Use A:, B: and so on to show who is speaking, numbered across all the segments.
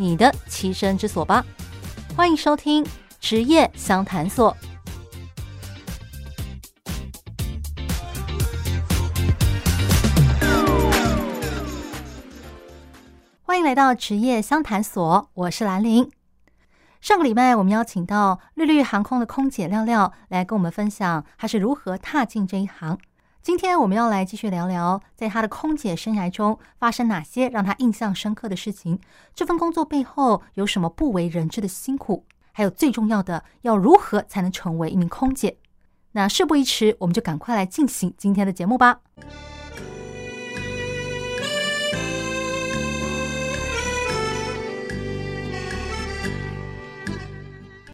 A: 你的栖身之所吧！欢迎收听职业相谈所。欢迎来到职业相谈所，我是兰玲。上个礼拜，我们邀请到绿绿航空的空姐廖廖来跟我们分享她是如何踏进这一行。今天我们要来继续聊聊，在她的空姐生涯中发生哪些让她印象深刻的事情。这份工作背后有什么不为人知的辛苦？还有最重要的，要如何才能成为一名空姐？那事不宜迟，我们就赶快来进行今天的节目吧。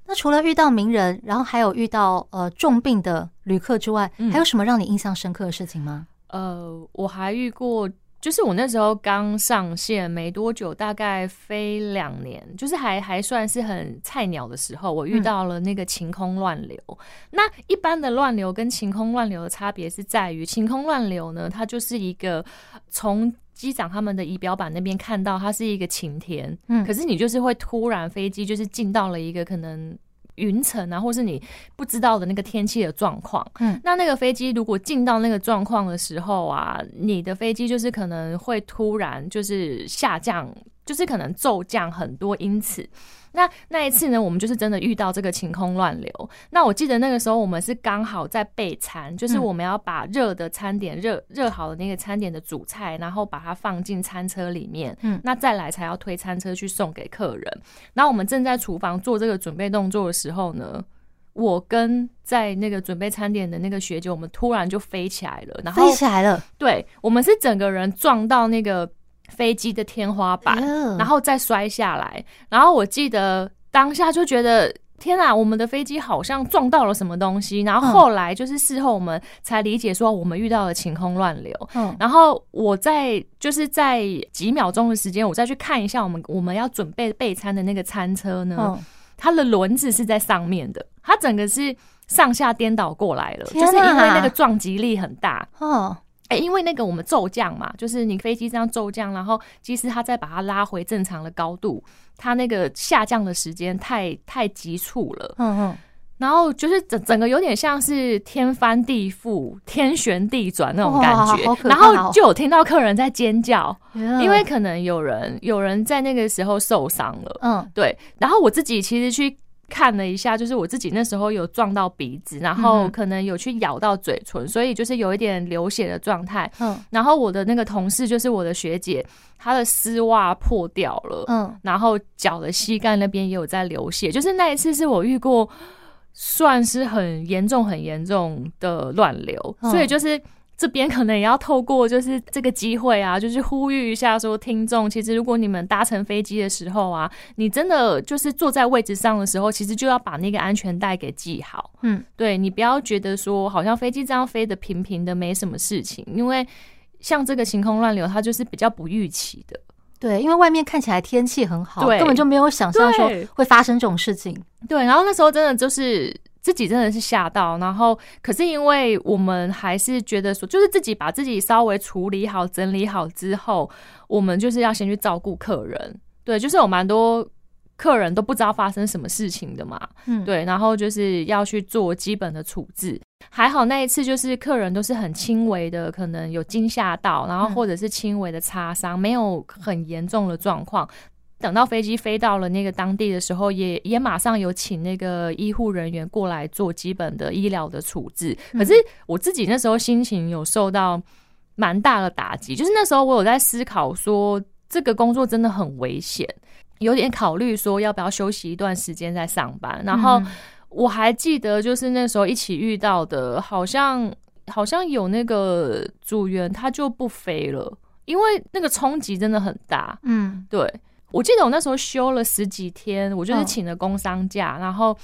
A: 那除了遇到名人，然后还有遇到呃重病的旅客之外，还有什么让你印象深刻的事情吗？
B: 呃，我还遇过，就是我那时候刚上线没多久，大概飞两年，就是还还算是很菜鸟的时候，我遇到了那个晴空乱流。嗯、那一般的乱流跟晴空乱流的差别是在于，晴空乱流呢，它就是一个从机长他们的仪表板那边看到它是一个晴天，嗯，可是你就是会突然飞机就是进到了一个可能云层啊，或是你不知道的那个天气的状况，嗯，那那个飞机如果进到那个状况的时候啊，你的飞机就是可能会突然就是下降，就是可能骤降很多，因此。那那一次呢，我们就是真的遇到这个晴空乱流。那我记得那个时候我们是刚好在备餐，就是我们要把热的餐点、热热好的那个餐点的主菜，然后把它放进餐车里面。嗯，那再来才要推餐车去送给客人。然后我们正在厨房做这个准备动作的时候呢，我跟在那个准备餐点的那个学姐，我们突然就飞起来了，然后
A: 飞起来了。
B: 对，我们是整个人撞到那个。飞机的天花板，然后再摔下来。然后我记得当下就觉得天啊，我们的飞机好像撞到了什么东西。然后后来就是事后我们才理解说，我们遇到了晴空乱流。嗯然后我在就是在几秒钟的时间，我再去看一下我们我们要准备备餐的那个餐车呢，它的轮子是在上面的，它整个是上下颠倒过来了，就是因为那个撞击力很大。哎、欸，因为那个我们骤降嘛，就是你飞机这样骤降，然后机师他再把它拉回正常的高度，它那个下降的时间太太急促了，嗯嗯，然后就是整整个有点像是天翻地覆、天旋地转那种感觉，哦、然后就有听到客人在尖叫，因为可能有人有人在那个时候受伤了，嗯，对，然后我自己其实去。看了一下，就是我自己那时候有撞到鼻子，然后可能有去咬到嘴唇，所以就是有一点流血的状态。嗯，然后我的那个同事就是我的学姐，她的丝袜破掉了，嗯，然后脚的膝盖那边也有在流血。就是那一次是我遇过算是很严重、很严重的乱流，所以就是。这边可能也要透过就是这个机会啊，就是呼吁一下说，听众，其实如果你们搭乘飞机的时候啊，你真的就是坐在位置上的时候，其实就要把那个安全带给系好。嗯，对，你不要觉得说好像飞机这样飞的平平的没什么事情，因为像这个晴空乱流，它就是比较不预期的。
A: 对，因为外面看起来天气很好，对，根本就没有想象说会发生这种事情。
B: 对，然后那时候真的就是。自己真的是吓到，然后可是因为我们还是觉得说，就是自己把自己稍微处理好、整理好之后，我们就是要先去照顾客人。对，就是有蛮多客人都不知道发生什么事情的嘛，嗯，对，然后就是要去做基本的处置。还好那一次就是客人都是很轻微的，可能有惊吓到，然后或者是轻微的擦伤，没有很严重的状况。等到飞机飞到了那个当地的时候，也也马上有请那个医护人员过来做基本的医疗的处置。可是我自己那时候心情有受到蛮大的打击，就是那时候我有在思考说，这个工作真的很危险，有点考虑说要不要休息一段时间再上班。然后我还记得，就是那时候一起遇到的，好像好像有那个组员他就不飞了，因为那个冲击真的很大。嗯，对。我记得我那时候休了十几天，我就是请了工伤假，然后。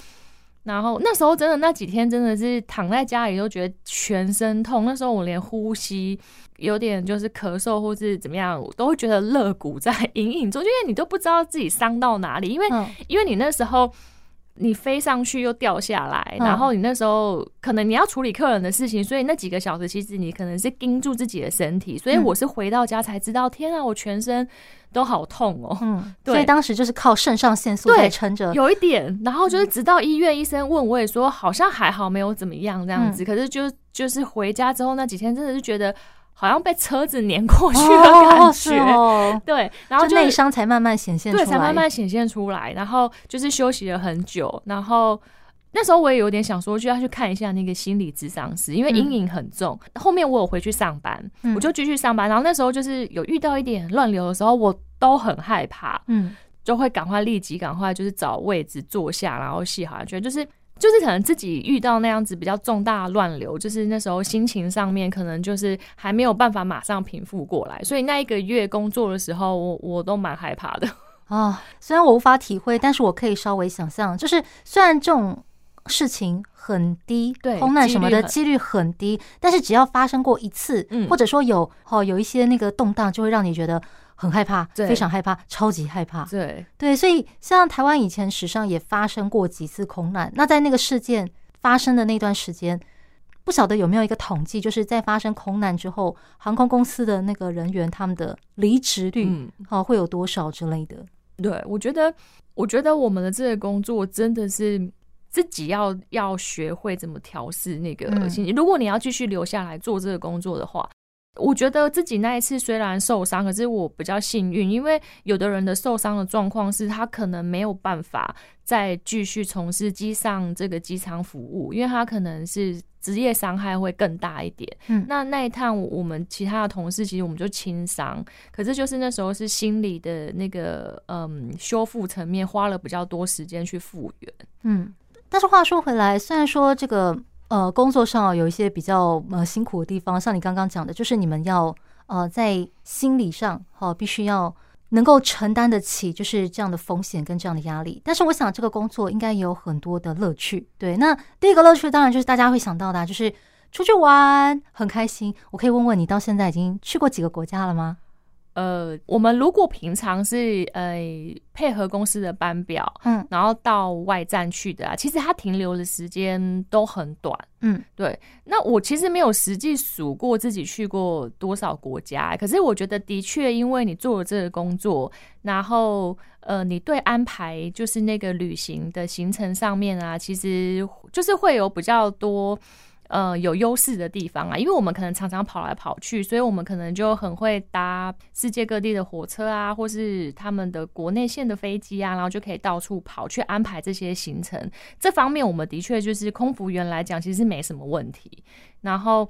B: 然后那时候真的那几天真的是躺在家里都觉得全身痛，那时候我连呼吸有点就是咳嗽或是怎么样，我都会觉得肋骨在 隐隐中，因为你都不知道自己伤到哪里，因为因为你那时候。你飞上去又掉下来，然后你那时候可能你要处理客人的事情，所以那几个小时其实你可能是盯住自己的身体。所以我是回到家才知道，天啊，我全身都好痛哦。嗯，对，
A: 所以当时就是靠肾上腺素在撑着，
B: 有一点。然后就是直到医院医生问，我也说好像还好，没有怎么样这样子。可是就就是回家之后那几天，真的是觉得。好像被车子碾过去的感觉，哦哦、对，然后
A: 内伤才慢慢显现出来，
B: 对，才慢慢显现出来。然后就是休息了很久，然后那时候我也有点想说，就要去看一下那个心理咨商师，因为阴影很重。嗯、后面我有回去上班，我就继续上班。然后那时候就是有遇到一点乱流的时候，我都很害怕，嗯，就会赶快立即赶快就是找位置坐下，然后系好安全带，就是。就是可能自己遇到那样子比较重大乱流，就是那时候心情上面可能就是还没有办法马上平复过来，所以那一个月工作的时候，我我都蛮害怕的
A: 啊。虽然我无法体会，但是我可以稍微想象，就是虽然这种事情很低，对，空难什么的几率很低，但是只要发生过一次，嗯，或者说有哦有一些那个动荡，就会让你觉得。很害怕，非常害怕，超级害怕。
B: 对
A: 对，所以像台湾以前史上也发生过几次空难。那在那个事件发生的那段时间，不晓得有没有一个统计，就是在发生空难之后，航空公司的那个人员他们的离职率，哦，会有多少之类的？
B: 对，我觉得，我觉得我们的这个工作真的是自己要要学会怎么调试那个心情。如果你要继续留下来做这个工作的话。我觉得自己那一次虽然受伤，可是我比较幸运，因为有的人的受伤的状况是他可能没有办法再继续从事机上这个机舱服务，因为他可能是职业伤害会更大一点。嗯，那那一趟我们其他的同事其实我们就轻伤，可是就是那时候是心理的那个嗯修复层面花了比较多时间去复原。
A: 嗯，但是话说回来，虽然说这个。呃，工作上有一些比较呃辛苦的地方，像你刚刚讲的，就是你们要呃在心理上哈、必须要能够承担得起，就是这样的风险跟这样的压力。但是我想这个工作应该也有很多的乐趣。对，那第一个乐趣当然就是大家会想到的，就是出去玩很开心。我可以问问你，到现在已经去过几个国家了吗？
B: 呃，我们如果平常是呃配合公司的班表，嗯，然后到外站去的啊，其实它停留的时间都很短，嗯，对。那我其实没有实际数过自己去过多少国家，可是我觉得的确，因为你做了这个工作，然后呃，你对安排就是那个旅行的行程上面啊，其实就是会有比较多。呃，有优势的地方啊，因为我们可能常常跑来跑去，所以我们可能就很会搭世界各地的火车啊，或是他们的国内线的飞机啊，然后就可以到处跑去安排这些行程。这方面，我们的确就是空服员来讲，其实没什么问题。然后。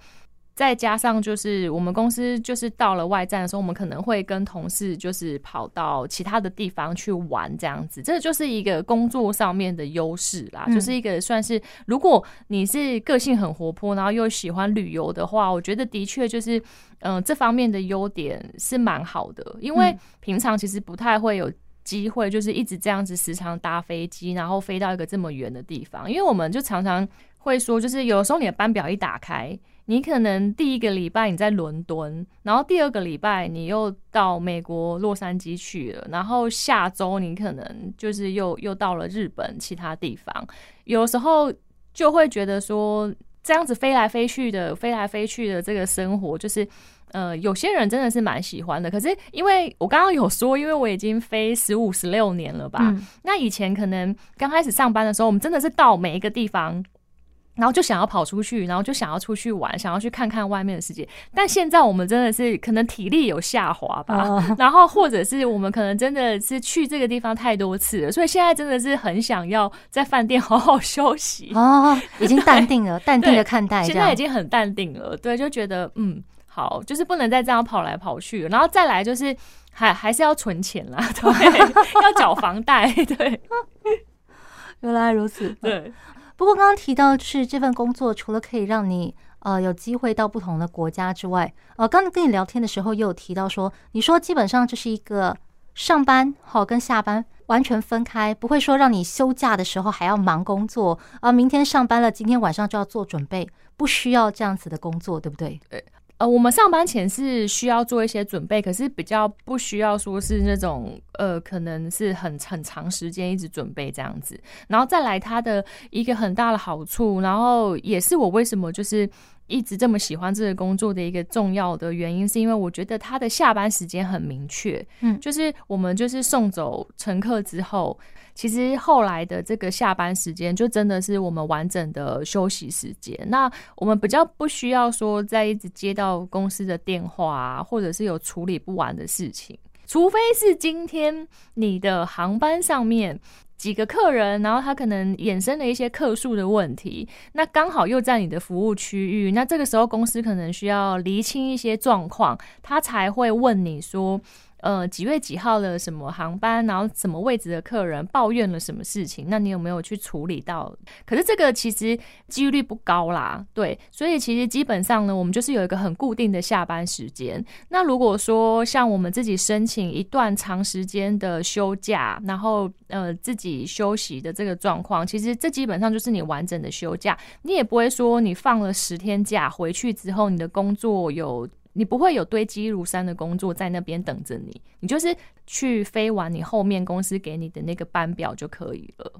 B: 再加上就是我们公司就是到了外站的时候，我们可能会跟同事就是跑到其他的地方去玩这样子，这就是一个工作上面的优势啦，就是一个算是如果你是个性很活泼，然后又喜欢旅游的话，我觉得的确就是嗯这方面的优点是蛮好的，因为平常其实不太会有机会就是一直这样子时常搭飞机，然后飞到一个这么远的地方，因为我们就常常会说，就是有时候你的班表一打开。你可能第一个礼拜你在伦敦，然后第二个礼拜你又到美国洛杉矶去了，然后下周你可能就是又又到了日本其他地方，有时候就会觉得说这样子飞来飞去的，飞来飞去的这个生活，就是呃有些人真的是蛮喜欢的。可是因为我刚刚有说，因为我已经飞十五十六年了吧，嗯，那以前可能刚开始上班的时候，我们真的是到每一个地方。然后就想要跑出去，然后就想要出去玩，想要去看看外面的世界。但现在我们真的是可能体力有下滑吧，哦、然后或者是我们可能真的是去这个地方太多次了，所以现在真的是很想要在饭店好好休息
A: 哦，已经淡定了，淡定的看待，
B: 现在已经很淡定了。对，就觉得嗯，好，就是不能再这样跑来跑去了，然后再来就是还还是要存钱啦，对，要缴房贷，对，
A: 原来如此，
B: 对。
A: 不过刚刚提到就是这份工作，除了可以让你呃有机会到不同的国家之外，呃，刚才跟你聊天的时候也有提到说，你说基本上这是一个上班好跟下班完全分开，不会说让你休假的时候还要忙工作啊。明天上班了，今天晚上就要做准备，不需要这样子的工作，对不对？
B: 对。呃，我们上班前是需要做一些准备，可是比较不需要说是那种呃，可能是很很长时间一直准备这样子。然后再来它的一个很大的好处，然后也是我为什么就是一直这么喜欢这个工作的一个重要的原因，是因为我觉得他的下班时间很明确，嗯，就是我们就是送走乘客之后。其实后来的这个下班时间，就真的是我们完整的休息时间。那我们比较不需要说再一直接到公司的电话啊，或者是有处理不完的事情，除非是今天你的航班上面几个客人，然后他可能衍生了一些客数的问题，那刚好又在你的服务区域，那这个时候公司可能需要厘清一些状况，他才会问你说。呃，几月几号的什么航班，然后什么位置的客人抱怨了什么事情？那你有没有去处理到？可是这个其实几率不高啦，对，所以其实基本上呢，我们就是有一个很固定的下班时间。那如果说像我们自己申请一段长时间的休假，然后呃自己休息的这个状况，其实这基本上就是你完整的休假，你也不会说你放了十天假回去之后，你的工作有。你不会有堆积如山的工作在那边等着你，你就是去飞完你后面公司给你的那个班表就可以了。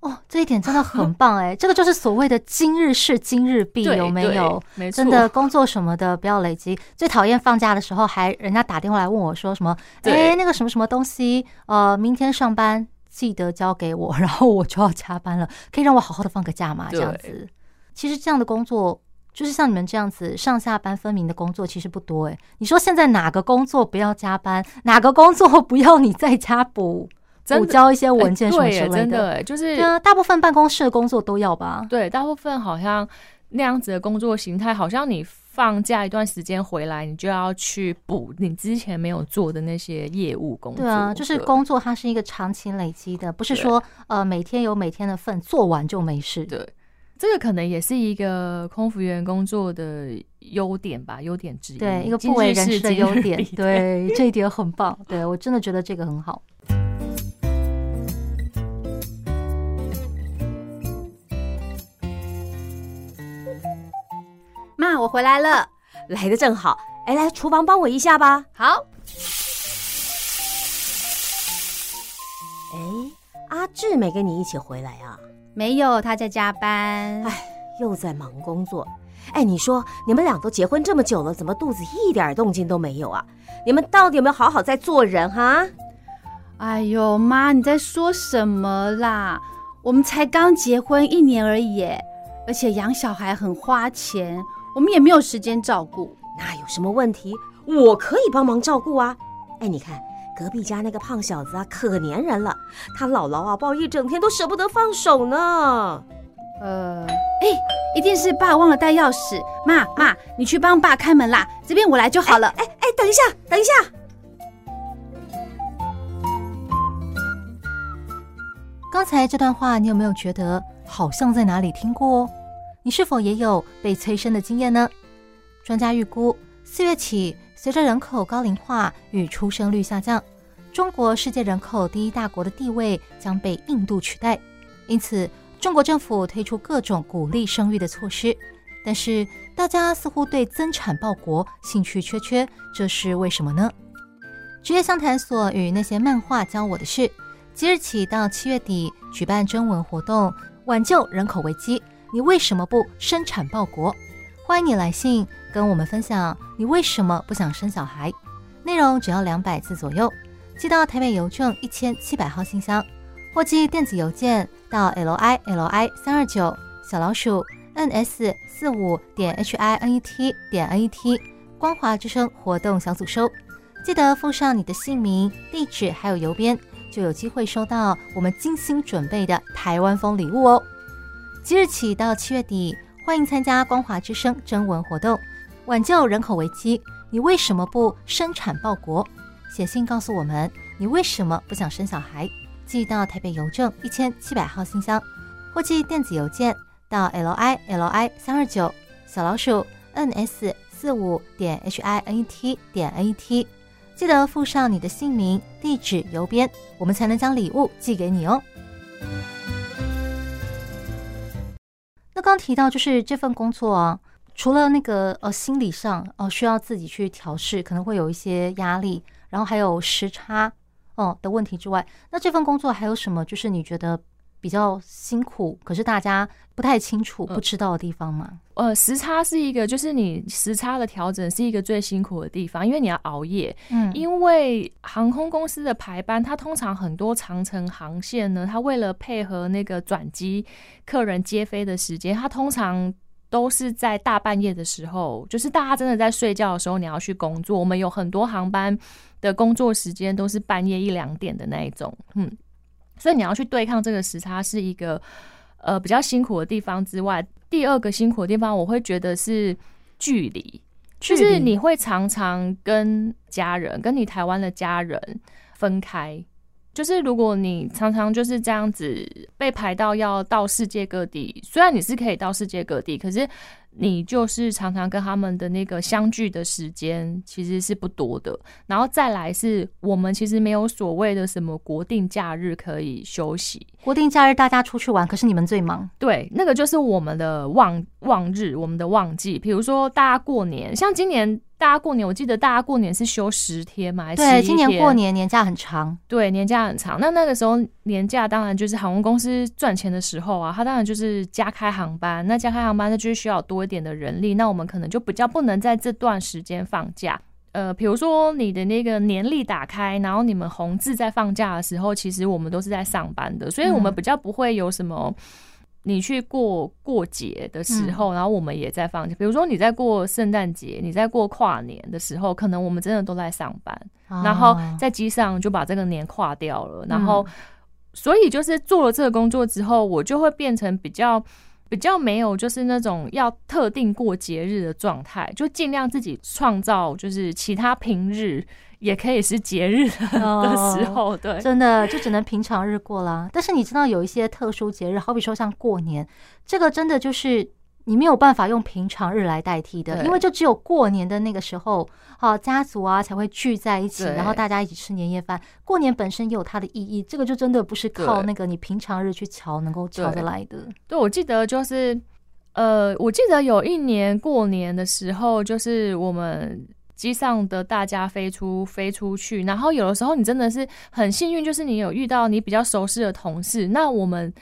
A: 哦，这一点真的很棒哎，这个就是所谓的今日事今日毕，有没有？
B: 没错，
A: 真的工作什么的不要累积。最讨厌放假的时候还人家打电话来问我说什么？哎，那个什么什么东西？呃，明天上班记得交给我，然后我就要加班了，可以让我好好的放个假吗？这样子，其实这样的工作。就是像你们这样子上下班分明的工作其实不多诶。你说现在哪个工作不要加班？哪个工作 不要你在家补 补交一些文件什么之类的？
B: 真的就是
A: 对啊，大部分办公室的工作都要吧？
B: 对，大部分好像那样子的工作形态，好像你放假一段时间回来，你就要去补你之前没有做的那些业务工作。
A: 对啊，就是工作它是一个长期累积的，不是说呃每天有每天的份，做完就没事。
B: 对。这个可能也是一个空服员工作的优点吧，优点之一。
A: 对，一个不为人知的优点。对，这一点很棒。对，我真的觉得这个很好。
C: 妈，我回来了，来的正好。哎，来厨房帮我一下吧。
D: 好。
C: 哎，阿志没跟你一起回来啊？
D: 没有，他在加班。
C: 哎，又在忙工作。哎，你说你们俩都结婚这么久了，怎么肚子一点动静都没有啊？你们到底有没有好好在做人哈？
D: 哎呦，妈，你在说什么啦？我们才刚结婚一年而已，而且养小孩很花钱，我们也没有时间照顾。
C: 那有什么问题？我可以帮忙照顾啊。哎，你看。隔壁家那个胖小子啊，可粘人了。他姥姥啊，抱一整天都舍不得放手呢。
D: 呃，哎，一定是爸忘了带钥匙。妈妈，你去帮爸开门啦，这边我来就好了。
C: 哎哎，等一下，等一下。
A: 刚才这段话，你有没有觉得好像在哪里听过哦？你是否也有被催生的经验呢？专家预估，四月起，随着人口高龄化与出生率下降，中国世界人口第一大国的地位将被印度取代。因此，中国政府推出各种鼓励生育的措施。但是，大家似乎对增产报国兴趣缺缺，这是为什么呢？职业相谈所与那些漫画教我的事，即日起到七月底举办征文活动，挽救人口危机。你为什么不生产报国？欢迎你来信跟我们分享你为什么不想生小孩，内容只要两百字左右，寄到台北邮政一千七百号信箱，或寄电子邮件到 l i l i 三二九小老鼠 n s 四五点 h i n e t 点 n e t 光华之声活动小组收，记得附上你的姓名、地址还有邮编，就有机会收到我们精心准备的台湾风礼物哦。即日起到七月底。欢迎参加光华之声征文活动，挽救人口危机。你为什么不生产报国？写信告诉我们你为什么不想生小孩，寄到台北邮政一千七百号信箱，或寄电子邮件到 l i l i 三二九小老鼠 n s 四五点 h i n e t 点 n e t。记得附上你的姓名、地址、邮编，我们才能将礼物寄给你哦。那刚提到就是这份工作啊，除了那个呃心理上呃需要自己去调试，可能会有一些压力，然后还有时差哦的问题之外，那这份工作还有什么？就是你觉得？比较辛苦，可是大家不太清楚、不知道的地方吗？
B: 呃，时差是一个，就是你时差的调整是一个最辛苦的地方，因为你要熬夜。嗯，因为航空公司的排班，它通常很多长程航线呢，它为了配合那个转机客人接飞的时间，它通常都是在大半夜的时候，就是大家真的在睡觉的时候，你要去工作。我们有很多航班的工作时间都是半夜一两点的那一种，嗯。所以你要去对抗这个时差是一个呃比较辛苦的地方之外，第二个辛苦的地方我会觉得是距离，就是你会常常跟家人，跟你台湾的家人分开。就是如果你常常就是这样子被排到要到世界各地，虽然你是可以到世界各地，可是。你就是常常跟他们的那个相聚的时间其实是不多的，然后再来是我们其实没有所谓的什么国定假日可以休息。
A: 国定假日大家出去玩，可是你们最忙。
B: 对，那个就是我们的旺旺日，我们的旺季。比如说大家过年，像今年。大家过年，我记得大家过年是休十天嘛？
A: 对，今年过年年假很长。
B: 对，年假很长。那那个时候年假当然就是航空公司赚钱的时候啊，它当然就是加开航班。那加开航班，那就是需要多一点的人力。那我们可能就比较不能在这段时间放假。呃，比如说你的那个年历打开，然后你们红字在放假的时候，其实我们都是在上班的，所以我们比较不会有什么。你去过过节的时候，然后我们也在放假。比如说你在过圣诞节，你在过跨年的时候，可能我们真的都在上班，然后在机上就把这个年跨掉了。然后，所以就是做了这个工作之后，我就会变成比较比较没有就是那种要特定过节日的状态，就尽量自己创造就是其他平日。也可以是节日的时候，对，
A: 真的就只能平常日过啦。但是你知道有一些特殊节日，好比说像过年，这个真的就是你没有办法用平常日来代替的，因为就只有过年的那个时候，啊，家族啊才会聚在一起，然后大家一起吃年夜饭。过年本身也有它的意义，这个就真的不是靠那个你平常日去瞧能够瞧得来的。
B: 对，我记得就是，呃，我记得有一年过年的时候，就是我们。机上的大家飞出飞出去，然后有的时候你真的是很幸运，就是你有遇到你比较熟悉的同事。那我们，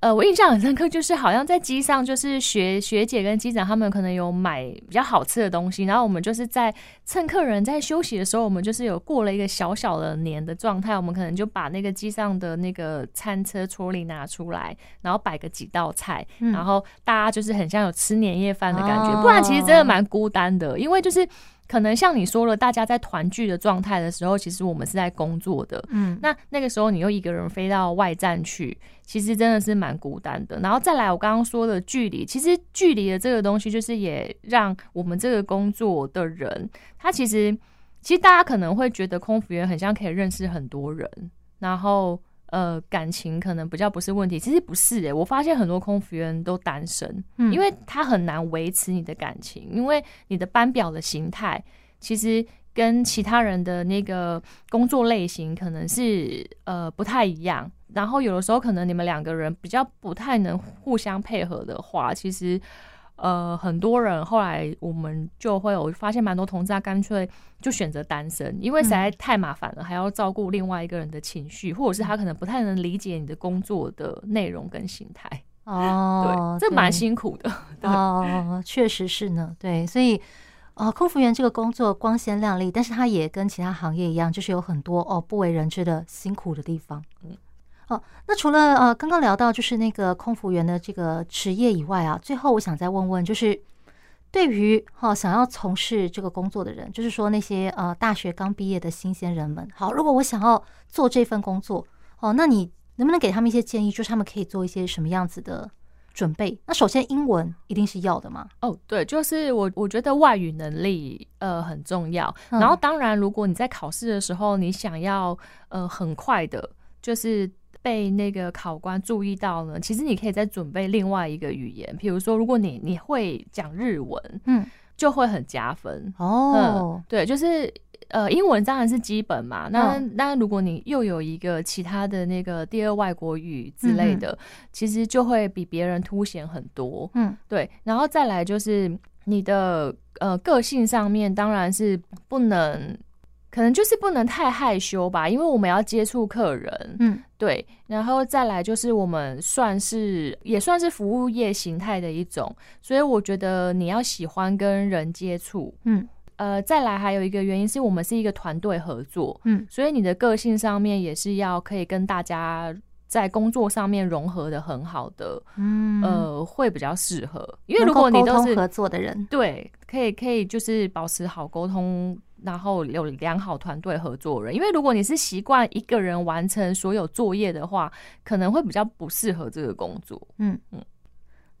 B: 呃，我印象很深刻，就是好像在机上，就是学学姐跟机长他们可能有买比较好吃的东西，然后我们就是在趁客人在休息的时候，我们就是有过了一个小小的年的状态，我们可能就把那个机上的那个餐车桌里拿出来，然后摆个几道菜，然后大家就是很像有吃年夜饭的感觉，不然其实真的蛮孤单的，因为就是。可能像你说了，大家在团聚的状态的时候，其实我们是在工作的。嗯，那那个时候你又一个人飞到外站去，其实真的是蛮孤单的。然后再来，我刚刚说的距离，其实距离的这个东西，就是也让我们这个工作的人，他其实其实大家可能会觉得空服员很像可以认识很多人，然后。呃，感情可能比较不是问题，其实不是诶、欸，我发现很多空服员都单身，嗯，因为他很难维持你的感情，因为你的班表的形态其实跟其他人的那个工作类型可能是呃不太一样，然后有的时候可能你们两个人比较不太能互相配合的话，其实。呃，很多人后来我们就会有发现，蛮多同志他干脆就选择单身，因为实在太麻烦了，嗯、还要照顾另外一个人的情绪，或者是他可能不太能理解你的工作的内容跟心态。哦，对，这蛮辛苦的。
A: 哦，确实是呢。对，所以呃，空服员这个工作光鲜亮丽，但是他也跟其他行业一样，就是有很多哦不为人知的辛苦的地方。嗯。哦，那除了呃刚刚聊到就是那个空服员的这个职业以外啊，最后我想再问问，就是对于哈、哦、想要从事这个工作的人，就是说那些呃大学刚毕业的新鲜人们，好，如果我想要做这份工作，哦，那你能不能给他们一些建议，就是他们可以做一些什么样子的准备？那首先英文一定是要的吗？
B: 哦，对，就是我我觉得外语能力呃很重要，然后当然如果你在考试的时候，你想要呃很快的，就是。被那个考官注意到呢，其实你可以再准备另外一个语言，比如说，如果你你会讲日文，嗯，就会很加分哦、嗯。对，就是呃，英文当然是基本嘛。那那如果你又有一个其他的那个第二外国语之类的，嗯、其实就会比别人凸显很多。嗯，对。然后再来就是你的呃个性上面，当然是不能，可能就是不能太害羞吧，因为我们要接触客人。嗯，对。然后再来就是我们算是也算是服务业形态的一种，所以我觉得你要喜欢跟人接触。嗯。呃，再来还有一个原因是我们是一个团队合作，嗯，所以你的个性上面也是要可以跟大家在工作上面融合的很好的，嗯，呃，会比较适合。因为如果你都是
A: 合作的人，
B: 对，可以可以就是保持好沟通，然后有良好团队合作人。因为如果你是习惯一个人完成所有作业的话，可能会比较不适合这个工作。嗯嗯，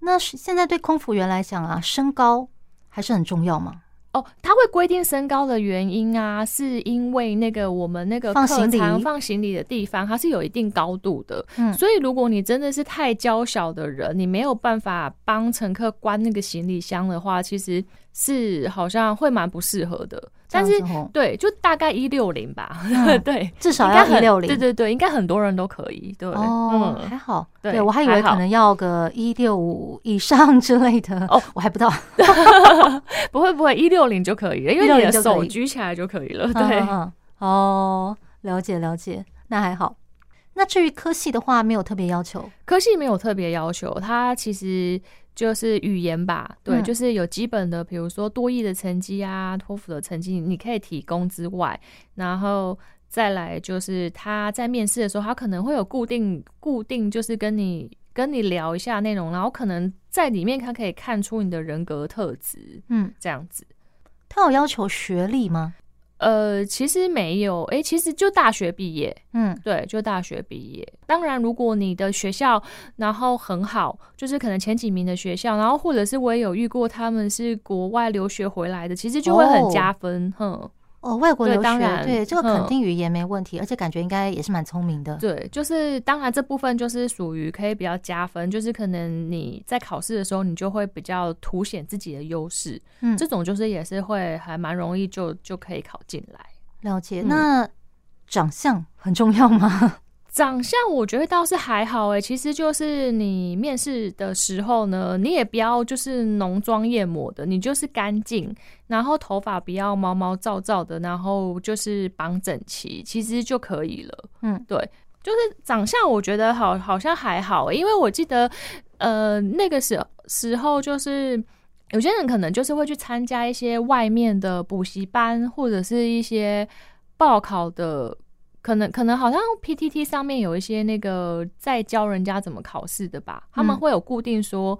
A: 那现在对空服员来讲啊，身高还是很重要吗？
B: 哦，他会规定身高的原因啊，是因为那个我们那个放行李放行李的地方，它是有一定高度的。嗯，所以如果你真的是太娇小的人，你没有办法帮乘客关那个行李箱的话，其实。是好像会蛮不适合的，但是对，就大概一六零吧，嗯、对，
A: 至少要一六零，
B: 对对对，应该很多人都可以，对，
A: 哦，嗯、还好，对，对我还以为可能要个一六五以上之类的，哦，我还不到，
B: 不会不会，一六零就可以了，因为你的手举起来就可以了，对，
A: 哦，了解了解，那还好。那至于科系的话，没有特别要求，
B: 科系没有特别要求，它其实。就是语言吧，对，嗯、就是有基本的，比如说多益的成绩啊，托福的成绩，你可以提供之外，然后再来就是他在面试的时候，他可能会有固定固定，就是跟你跟你聊一下内容，然后可能在里面他可以看出你的人格特质，嗯，这样子。
A: 他有要求学历吗？
B: 呃，其实没有，哎、欸，其实就大学毕业，嗯，对，就大学毕业。当然，如果你的学校然后很好，就是可能前几名的学校，然后或者是我也有遇过他们是国外留学回来的，其实就会很加分，哼、哦。
A: 哦，外国留学，当然对这个肯定语言没问题，嗯、而且感觉应该也是蛮聪明的。
B: 对，就是当然这部分就是属于可以比较加分，就是可能你在考试的时候，你就会比较凸显自己的优势。嗯，这种就是也是会还蛮容易就就可以考进来。
A: 了解，那长相很重要吗？
B: 长相我觉得倒是还好诶，其实就是你面试的时候呢，你也不要就是浓妆艳抹的，你就是干净，然后头发不要毛毛躁躁的，然后就是绑整齐，其实就可以了。嗯，对，就是长相我觉得好好像还好，因为我记得呃那个时时候就是有些人可能就是会去参加一些外面的补习班或者是一些报考的。可能可能好像 PTT 上面有一些那个在教人家怎么考试的吧，他们会有固定说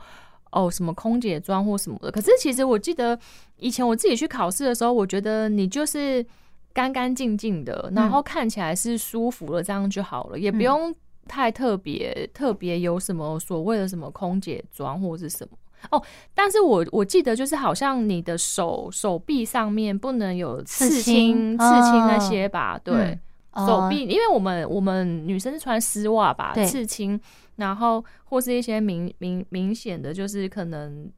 B: 哦什么空姐装或什么的。可是其实我记得以前我自己去考试的时候，我觉得你就是干干净净的，然后看起来是舒服了，这样就好了，也不用太特别特别有什么所谓的什么空姐装或是什么哦。但是我我记得就是好像你的手手臂上面不能有刺青刺青那些吧？对。手臂，因为我们我们女生是穿丝袜吧，刺青，然后或是一些明明明显的，就是可能，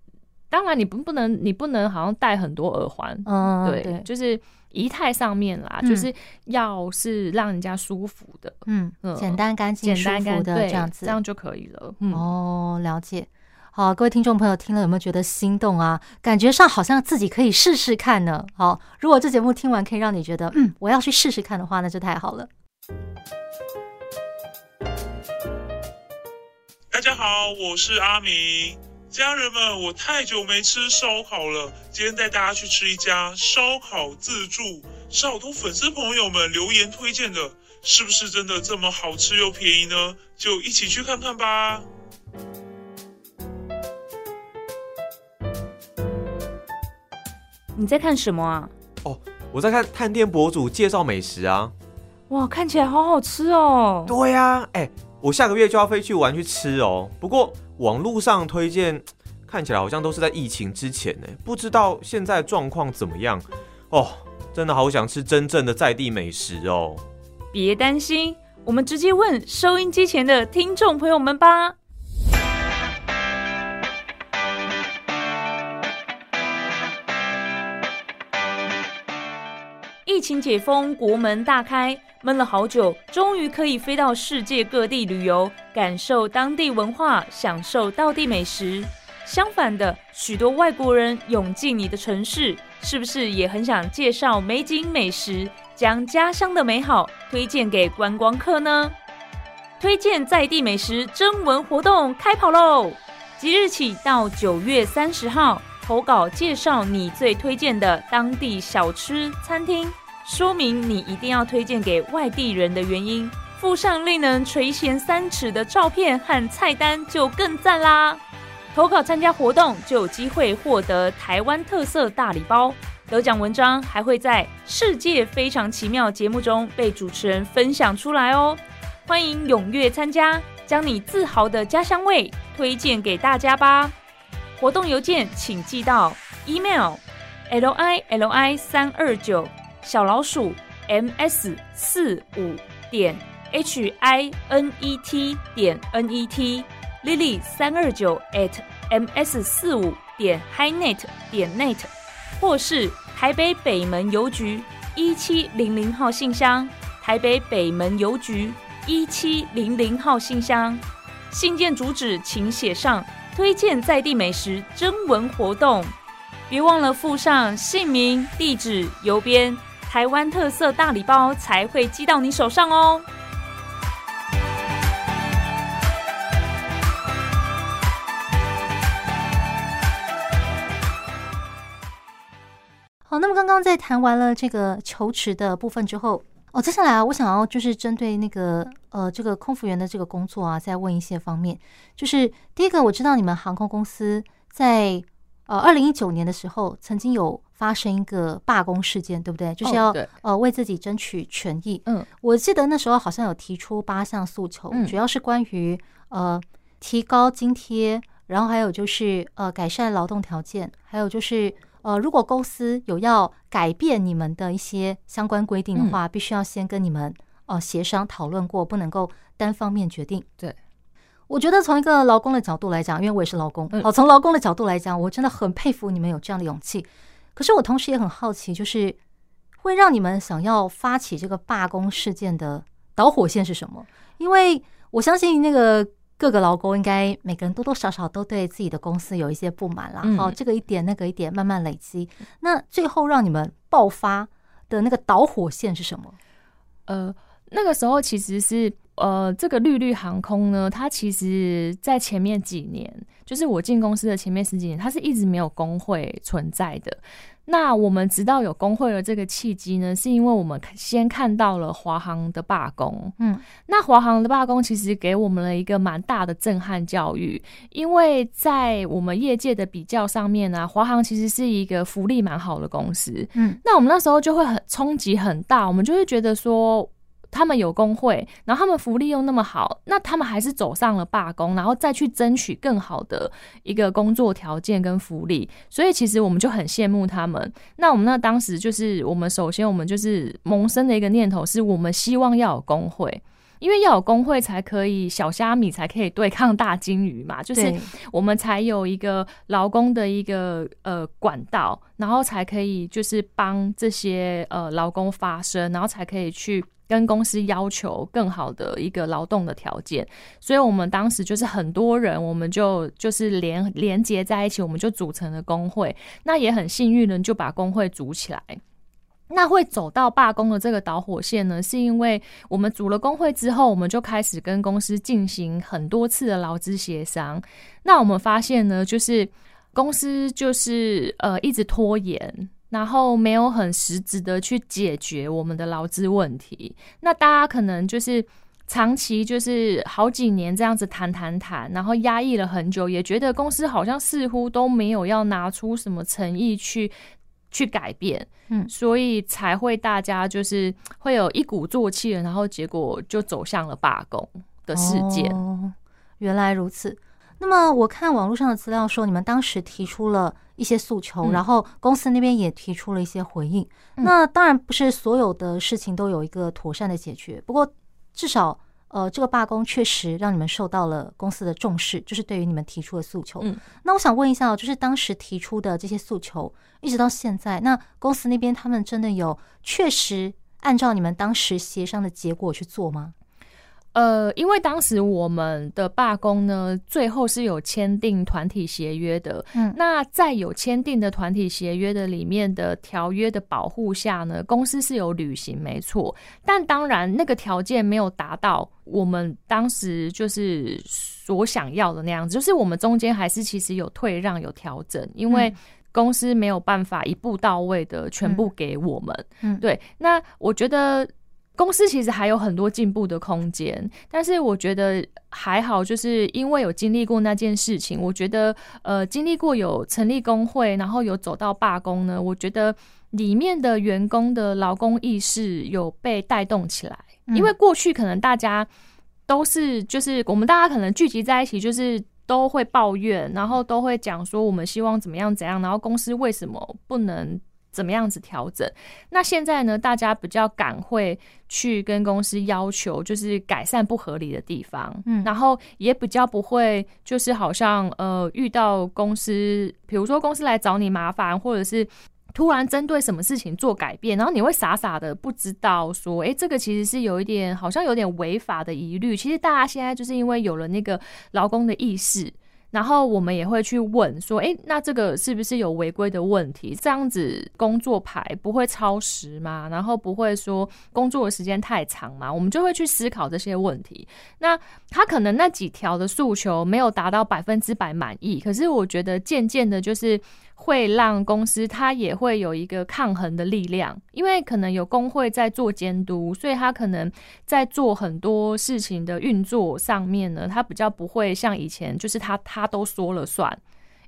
B: 当然你不不能你不能好像戴很多耳环，嗯，对，就是仪态上面啦，嗯、就是要是让人家舒服的，嗯嗯，
A: 简单干净、舒服的这样子，
B: 这样就可以了。
A: 嗯、哦，了解。好，各位听众朋友听了有没有觉得心动啊？感觉上好像自己可以试试看呢。好，如果这节目听完可以让你觉得，嗯，我要去试试看的话，那就太好了。
E: 大家好，我是阿明，家人们，我太久没吃烧烤了，今天带大家去吃一家烧烤自助，是好多粉丝朋友们留言推荐的，是不是真的这么好吃又便宜呢？就一起去看看吧。
F: 你在看什么啊？
G: 哦，我在看探店博主介绍美食啊。
F: 哇，看起来好好吃哦。
G: 对呀，啊，哎，我下个月就要飞去玩去吃哦。不过网络上推荐 看起来好像都是在疫情之前呢，不知道现在状况怎么样哦。真的好想吃真正的在地美食哦。
F: 别担心，我们直接问收音机前的听众朋友们吧。疫情解封，国门大开，闷了好久，终于可以飞到世界各地旅游，感受当地文化，享受道地美食。相反的，许多外国人涌进你的城市，是不是也很想介绍美景美食，将家乡的美好推荐给观光客呢？推荐在地美食征文活动开跑喽！即日起到九月三十号。投稿介绍你最推荐的当地小吃餐厅，说明你一定要推荐给外地人的原因，附上令人垂涎三尺的照片和菜单就更赞啦！投稿参加活动就有机会获得台湾特色大礼包，得奖文章还会在《世界非常奇妙》节目中被主持人分享出来哦！欢迎踊跃参加，将你自豪的家乡味推荐给大家吧！活动邮件请寄到 email l i l i 三二九小老鼠 m s 四五点 h i n e t 点 n e t lily 三二九 at m s 四五点 h i n e t 点 net 或是台北北门邮局一七零零号信箱，台北北门邮局一七零零号信箱。信件主旨请写上。推荐在地美食征文活动，别忘了附上姓名、地址、邮编，台湾特色大礼包才会寄到你手上哦。
A: 好，那么刚刚在谈完了这个求职的部分之后。哦，接下来啊，我想要就是针对那个呃，这个空服员的这个工作啊，再问一些方面。就是第一个，我知道你们航空公司在呃二零一九年的时候，曾经有发生一个罢工事件，对不对？就是要呃为自己争取权益。嗯，我记得那时候好像有提出八项诉求，主要是关于呃提高津贴，然后还有就是呃改善劳动条件，还有就是。呃，如果公司有要改变你们的一些相关规定的话，必须要先跟你们呃协商讨论过，不能够单方面决定。对，我觉得从一个劳工的角度来讲，因为我也是劳工，好，从劳工的角度来讲，我真的很佩服你们有这样的勇气。可是我同时也很好奇，就是会让你们想要发起这个罢工事件的导火线是什么？因为我相信那个。各个劳工应该每个人多多少少都对自己的公司有一些不满啦。好，这个一点那个一点慢慢累积，那最后让你们爆发的那个导火线是什么？
B: 呃，那个时候其实是呃，这个绿绿航空呢，它其实在前面几年，就是我进公司的前面十几年，它是一直没有工会存在的。那我们直到有工会的这个契机呢，是因为我们先看到了华航的罢工。嗯，那华航的罢工其实给我们了一个蛮大的震撼教育，因为在我们业界的比较上面呢，华航其实是一个福利蛮好的公司。嗯，那我们那时候就会很冲击很大，我们就会觉得说。他们有工会，然后他们福利又那么好，那他们还是走上了罢工，然后再去争取更好的一个工作条件跟福利。所以其实我们就很羡慕他们。那我们那当时就是，我们首先我们就是萌生的一个念头，是我们希望要有工会，因为要有工会才可以小虾米才可以对抗大鲸鱼嘛，就是我们才有一个劳工的一个呃管道，然后才可以就是帮这些呃劳工发声，然后才可以去。跟公司要求更好的一个劳动的条件，所以我们当时就是很多人，我们就就是连连接在一起，我们就组成了工会。那也很幸运的就把工会组起来。那会走到罢工的这个导火线呢，是因为我们组了工会之后，我们就开始跟公司进行很多次的劳资协商。那我们发现呢，就是公司就是呃一直拖延。然后没有很实质的去解决我们的劳资问题，那大家可能就是长期就是好几年这样子谈谈谈，然后压抑了很久，也觉得公司好像似乎都没有要拿出什么诚意去去改变，嗯，所以才会大家就是会有一鼓作气，然后结果就走向了罢工的事件。
A: 哦，原来如此。那么我看网络上的资料说，你们当时提出了一些诉求，然后公司那边也提出了一些回应。那当然不是所有的事情都有一个妥善的解决，不过至少呃，这个罢工确实让你们受到了公司的重视，就是对于你们提出的诉求。
B: 嗯，
A: 那我想问一下，就是当时提出的这些诉求，一直到现在，那公司那边他们真的有确实按照你们当时协商的结果去做吗？
B: 呃，因为当时我们的罢工呢，最后是有签订团体协约的。
A: 嗯，
B: 那在有签订的团体协约的里面的条约的保护下呢，公司是有履行，没错。但当然，那个条件没有达到我们当时就是所想要的那样子，就是我们中间还是其实有退让、有调整，因为公司没有办法一步到位的全部给我们。
A: 嗯，
B: 对。那我觉得。公司其实还有很多进步的空间，但是我觉得还好，就是因为有经历过那件事情，我觉得呃，经历过有成立工会，然后有走到罢工呢，我觉得里面的员工的劳工意识有被带动起来，因为过去可能大家都是就是我们大家可能聚集在一起，就是都会抱怨，然后都会讲说我们希望怎么样怎样，然后公司为什么不能。怎么样子调整？那现在呢？大家比较敢会去跟公司要求，就是改善不合理的地方，
A: 嗯，
B: 然后也比较不会，就是好像呃遇到公司，比如说公司来找你麻烦，或者是突然针对什么事情做改变，然后你会傻傻的不知道说，哎，这个其实是有一点好像有点违法的疑虑。其实大家现在就是因为有了那个劳工的意识。然后我们也会去问说，诶，那这个是不是有违规的问题？这样子工作牌不会超时吗？然后不会说工作的时间太长吗？我们就会去思考这些问题。那他可能那几条的诉求没有达到百分之百满意，可是我觉得渐渐的，就是。会让公司它也会有一个抗衡的力量，因为可能有工会在做监督，所以他可能在做很多事情的运作上面呢，他比较不会像以前，就是他他都说了算，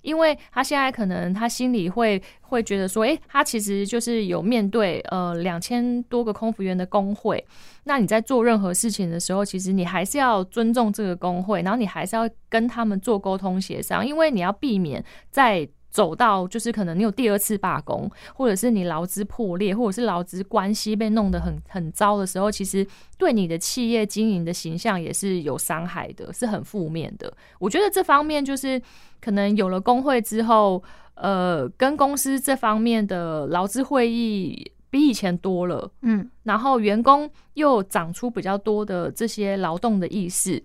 B: 因为他现在可能他心里会会觉得说，诶，他其实就是有面对呃两千多个空服员的工会，那你在做任何事情的时候，其实你还是要尊重这个工会，然后你还是要跟他们做沟通协商，因为你要避免在。走到就是可能你有第二次罢工，或者是你劳资破裂，或者是劳资关系被弄得很很糟的时候，其实对你的企业经营的形象也是有伤害的，是很负面的。我觉得这方面就是可能有了工会之后，呃，跟公司这方面的劳资会议比以前多了，
A: 嗯，
B: 然后员工又长出比较多的这些劳动的意识。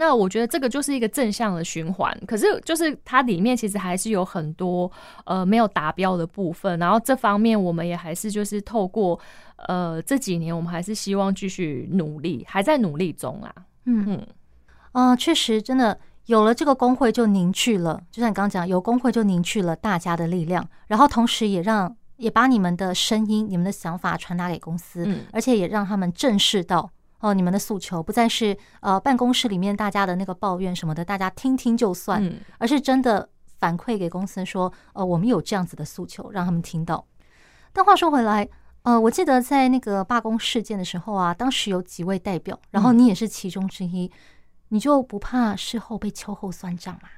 B: 那我觉得这个就是一个正向的循环，可是就是它里面其实还是有很多呃没有达标的部分，然后这方面我们也还是就是透过呃这几年，我们还是希望继续努力，还在努力中啊。
A: 嗯嗯，啊、呃，确实真的有了这个工会就凝聚了，就像你刚刚讲，有工会就凝聚了大家的力量，然后同时也让也把你们的声音、你们的想法传达给公司，
B: 嗯，
A: 而且也让他们正视到。哦，你们的诉求不再是呃办公室里面大家的那个抱怨什么的，大家听听就算，
B: 嗯，
A: 而是真的反馈给公司说，呃，我们有这样子的诉求，让他们听到。但话说回来，呃，我记得在那个罢工事件的时候啊，当时有几位代表，然后你也是其中之一，你就不怕事后被秋后算账吗？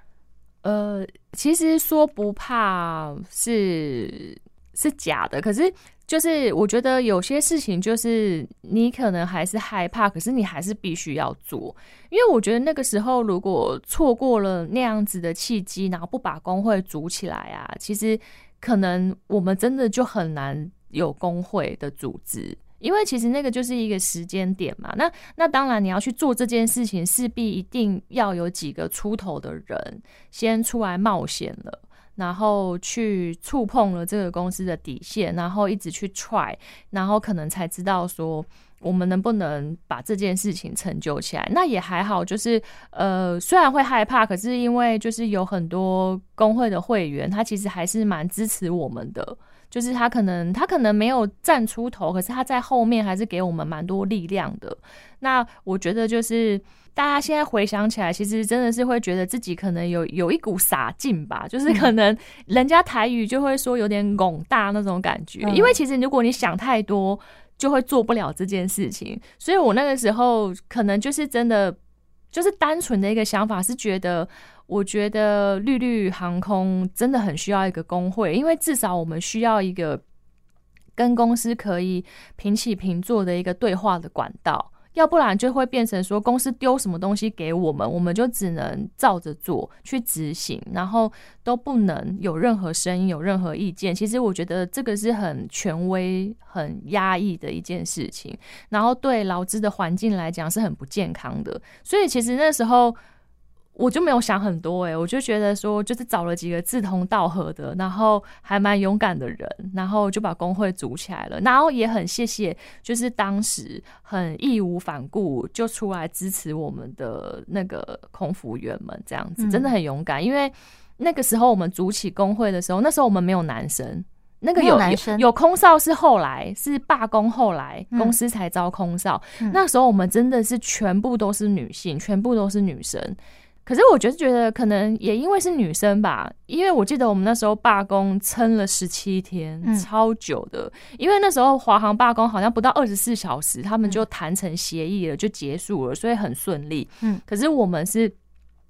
B: 呃，其实说不怕是是假的，可是。就是我觉得有些事情，就是你可能还是害怕，可是你还是必须要做，因为我觉得那个时候如果错过了那样子的契机，然后不把工会组起来啊，其实可能我们真的就很难有工会的组织，因为其实那个就是一个时间点嘛。那那当然你要去做这件事情，势必一定要有几个出头的人先出来冒险了。然后去触碰了这个公司的底线，然后一直去踹然后可能才知道说我们能不能把这件事情成就起来。那也还好，就是呃，虽然会害怕，可是因为就是有很多工会的会员，他其实还是蛮支持我们的。就是他可能他可能没有站出头，可是他在后面还是给我们蛮多力量的。那我觉得就是。大家现在回想起来，其实真的是会觉得自己可能有有一股傻劲吧，就是可能人家台语就会说有点拱大那种感觉。因为其实如果你想太多，就会做不了这件事情。所以我那个时候可能就是真的就是单纯的一个想法，是觉得我觉得绿绿航空真的很需要一个工会，因为至少我们需要一个跟公司可以平起平坐的一个对话的管道。要不然就会变成说公司丢什么东西给我们，我们就只能照着做去执行，然后都不能有任何声音、有任何意见。其实我觉得这个是很权威、很压抑的一件事情，然后对劳资的环境来讲是很不健康的。所以其实那时候。我就没有想很多哎、欸，我就觉得说，就是找了几个志同道合的，然后还蛮勇敢的人，然后就把工会组起来了。然后也很谢谢，就是当时很义无反顾就出来支持我们的那个空服员们，这样子真的很勇敢。因为那个时候我们组起工会的时候，那时候我们没有男生，那个有，有男生有，有空少是后来是罢工，后来公司才招空少。嗯、那时候我们真的是全部都是女性，全部都是女生。可是我觉得，觉得可能也因为是女生吧，因为我记得我们那时候罢工撑了十七天，超久的。因为那时候华航罢工好像不到二十四小时，他们就谈成协议了，就结束了，所以很顺利。嗯，可是我们是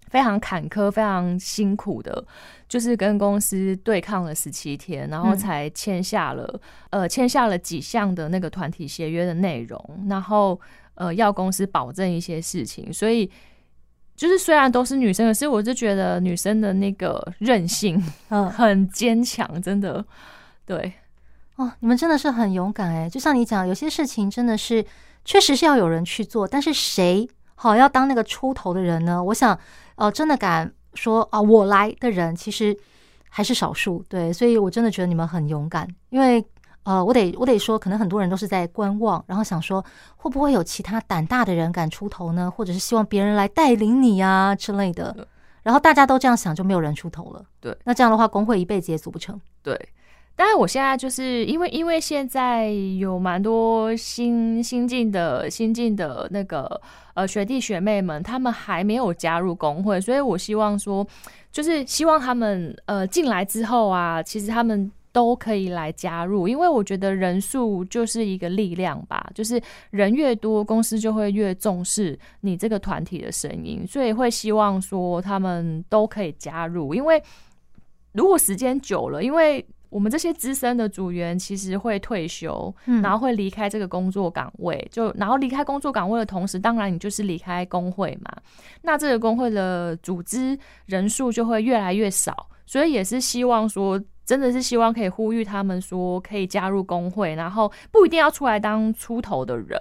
B: 非常坎坷、非常辛苦的，就是跟公司对抗了十七天，然后才签下了呃签下了几项的那个团体协约的内容，然后呃要公司保证一些事情，所以。就是虽然都是女生，可是我就觉得女生的那个韧性，嗯，很坚强，真的，对，
A: 哦，你们真的是很勇敢哎！就像你讲，有些事情真的是确实是要有人去做，但是谁好要当那个出头的人呢？我想，哦，真的敢说啊，我来的人其实还是少数，对，所以我真的觉得你们很勇敢，因为。呃，我得我得说，可能很多人都是在观望，然后想说会不会有其他胆大的人敢出头呢？或者是希望别人来带领你啊之类的。然后大家都这样想，就没有人出头了。
B: 对，
A: 那这样的话，工会一辈子也组不成。
B: 对，当然我现在就是因为因为现在有蛮多新新进的新进的那个呃学弟学妹们，他们还没有加入工会，所以我希望说，就是希望他们呃进来之后啊，其实他们。都可以来加入，因为我觉得人数就是一个力量吧，就是人越多，公司就会越重视你这个团体的声音，所以会希望说他们都可以加入。因为如果时间久了，因为我们这些资深的组员其实会退休，然后会离开这个工作岗位，就然后离开工作岗位的同时，当然你就是离开工会嘛，那这个工会的组织人数就会越来越少，所以也是希望说。真的是希望可以呼吁他们说可以加入工会，然后不一定要出来当出头的人，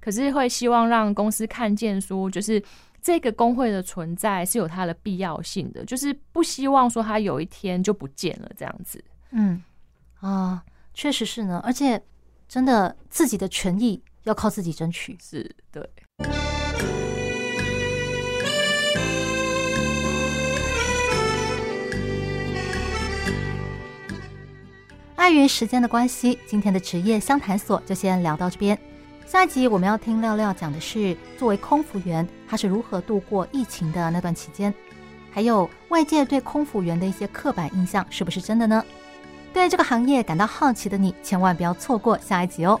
B: 可是会希望让公司看见说，就是这个工会的存在是有它的必要性的，就是不希望说它有一天就不见了这样子。
A: 嗯，啊，确实是呢，而且真的自己的权益要靠自己争取，
B: 是对。
A: 碍于时间的关系，今天的职业相谈所就先聊到这边。下一集我们要听廖廖讲的是，作为空服员，他是如何度过疫情的那段期间，还有外界对空服员的一些刻板印象是不是真的呢？对这个行业感到好奇的你，千万不要错过下一集哦。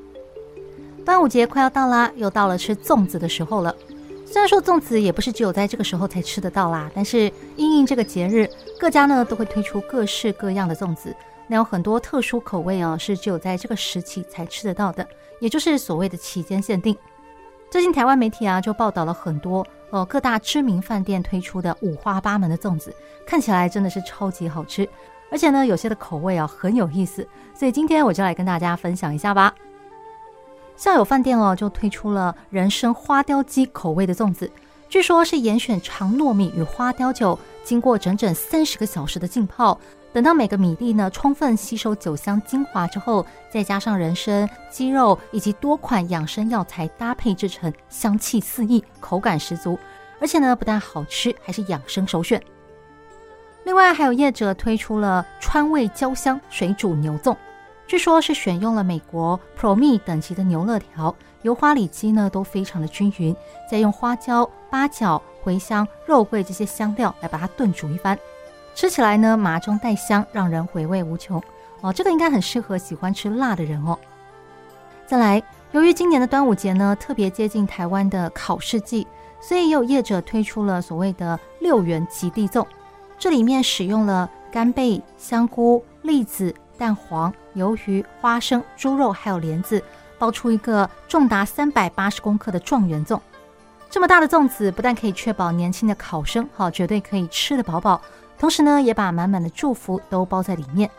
A: 端午节快要到啦，又到了吃粽子的时候了。虽然说粽子也不是只有在这个时候才吃得到啦，但是因应这个节日，各家呢都会推出各式各样的粽子。那有很多特殊口味哦，是只有在这个时期才吃得到的，也就是所谓的期间限定。最近台湾媒体啊就报道了很多哦，各大知名饭店推出的五花八门的粽子，看起来真的是超级好吃，而且呢有些的口味啊很有意思，所以今天我就来跟大家分享一下吧。像有饭店哦，就推出了人参花雕鸡口味的粽子，据说是严选长糯米与花雕酒，经过整整三十个小时的浸泡，等到每个米粒呢充分吸收酒香精华之后，再加上人参、鸡肉以及多款养生药材搭配制成，香气四溢，口感十足，而且呢不但好吃，还是养生首选。另外还有业者推出了川味焦香水煮牛粽。据说，是选用了美国 Pro-Me 等级的牛肋条，油花里脊呢都非常的均匀，再用花椒、八角、茴香、肉桂这些香料来把它炖煮一番，吃起来呢麻中带香，让人回味无穷哦。这个应该很适合喜欢吃辣的人哦。再来，由于今年的端午节呢特别接近台湾的考试季，所以也有业者推出了所谓的六元及第粽，这里面使用了干贝、香菇、栗子。蛋黄、鱿鱼、花生、猪肉，还有莲子，包出一个重达三百八十公克的状元粽。这么大的粽子，不但可以确保年轻的考生哈绝对可以吃得饱饱，同时呢，也把满满的祝福都包在里面。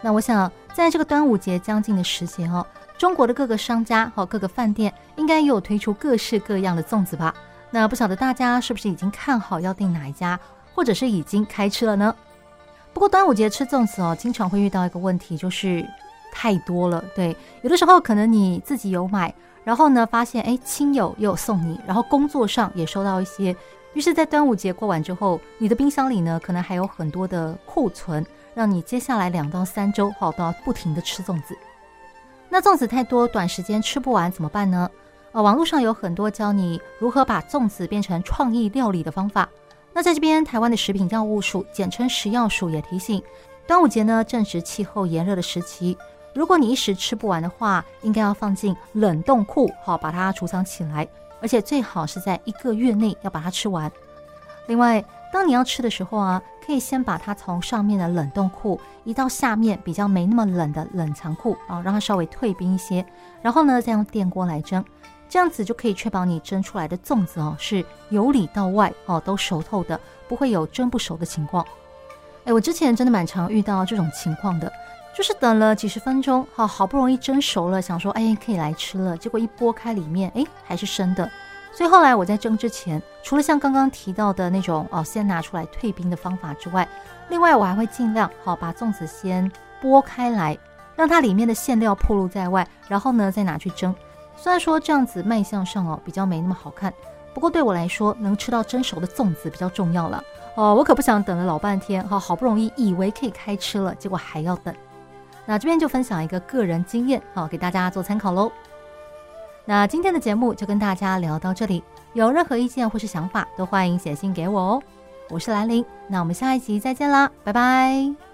A: 那我想，在这个端午节将近的时节哦，中国的各个商家和各个饭店应该也有推出各式各样的粽子吧？那不晓得大家是不是已经看好要订哪一家，或者是已经开吃了呢？不过端午节吃粽子哦，经常会遇到一个问题，就是太多了。对，有的时候可能你自己有买，然后呢发现哎亲友又送你，然后工作上也收到一些，于是，在端午节过完之后，你的冰箱里呢可能还有很多的库存，让你接下来两到三周好都要不停的吃粽子。那粽子太多，短时间吃不完怎么办呢？呃，网络上有很多教你如何把粽子变成创意料理的方法。那在这边，台湾的食品药物署，简称食药署，也提醒，端午节呢正值气候炎热的时期，如果你一时吃不完的话，应该要放进冷冻库，好把它储藏起来，而且最好是在一个月内要把它吃完。另外，当你要吃的时候啊，可以先把它从上面的冷冻库移到下面比较没那么冷的冷藏库啊，让它稍微退冰一些，然后呢再用电锅来蒸。这样子就可以确保你蒸出来的粽子哦是由里到外哦都熟透的，不会有蒸不熟的情况。哎，我之前真的蛮常遇到这种情况的，就是等了几十分钟，好好不容易蒸熟了，想说哎可以来吃了，结果一剥开里面哎还是生的。所以后来我在蒸之前，除了像刚刚提到的那种哦先拿出来退冰的方法之外，另外我还会尽量好把粽子先剥开来，让它里面的馅料暴露在外，然后呢再拿去蒸。虽然说这样子卖相上哦比较没那么好看，不过对我来说能吃到蒸熟的粽子比较重要了哦。我可不想等了老半天哈，好不容易以为可以开吃了，结果还要等。那这边就分享一个个人经验好，给大家做参考喽。那今天的节目就跟大家聊到这里，有任何意见或是想法都欢迎写信给我哦。我是兰陵，那我们下一集再见啦，拜拜。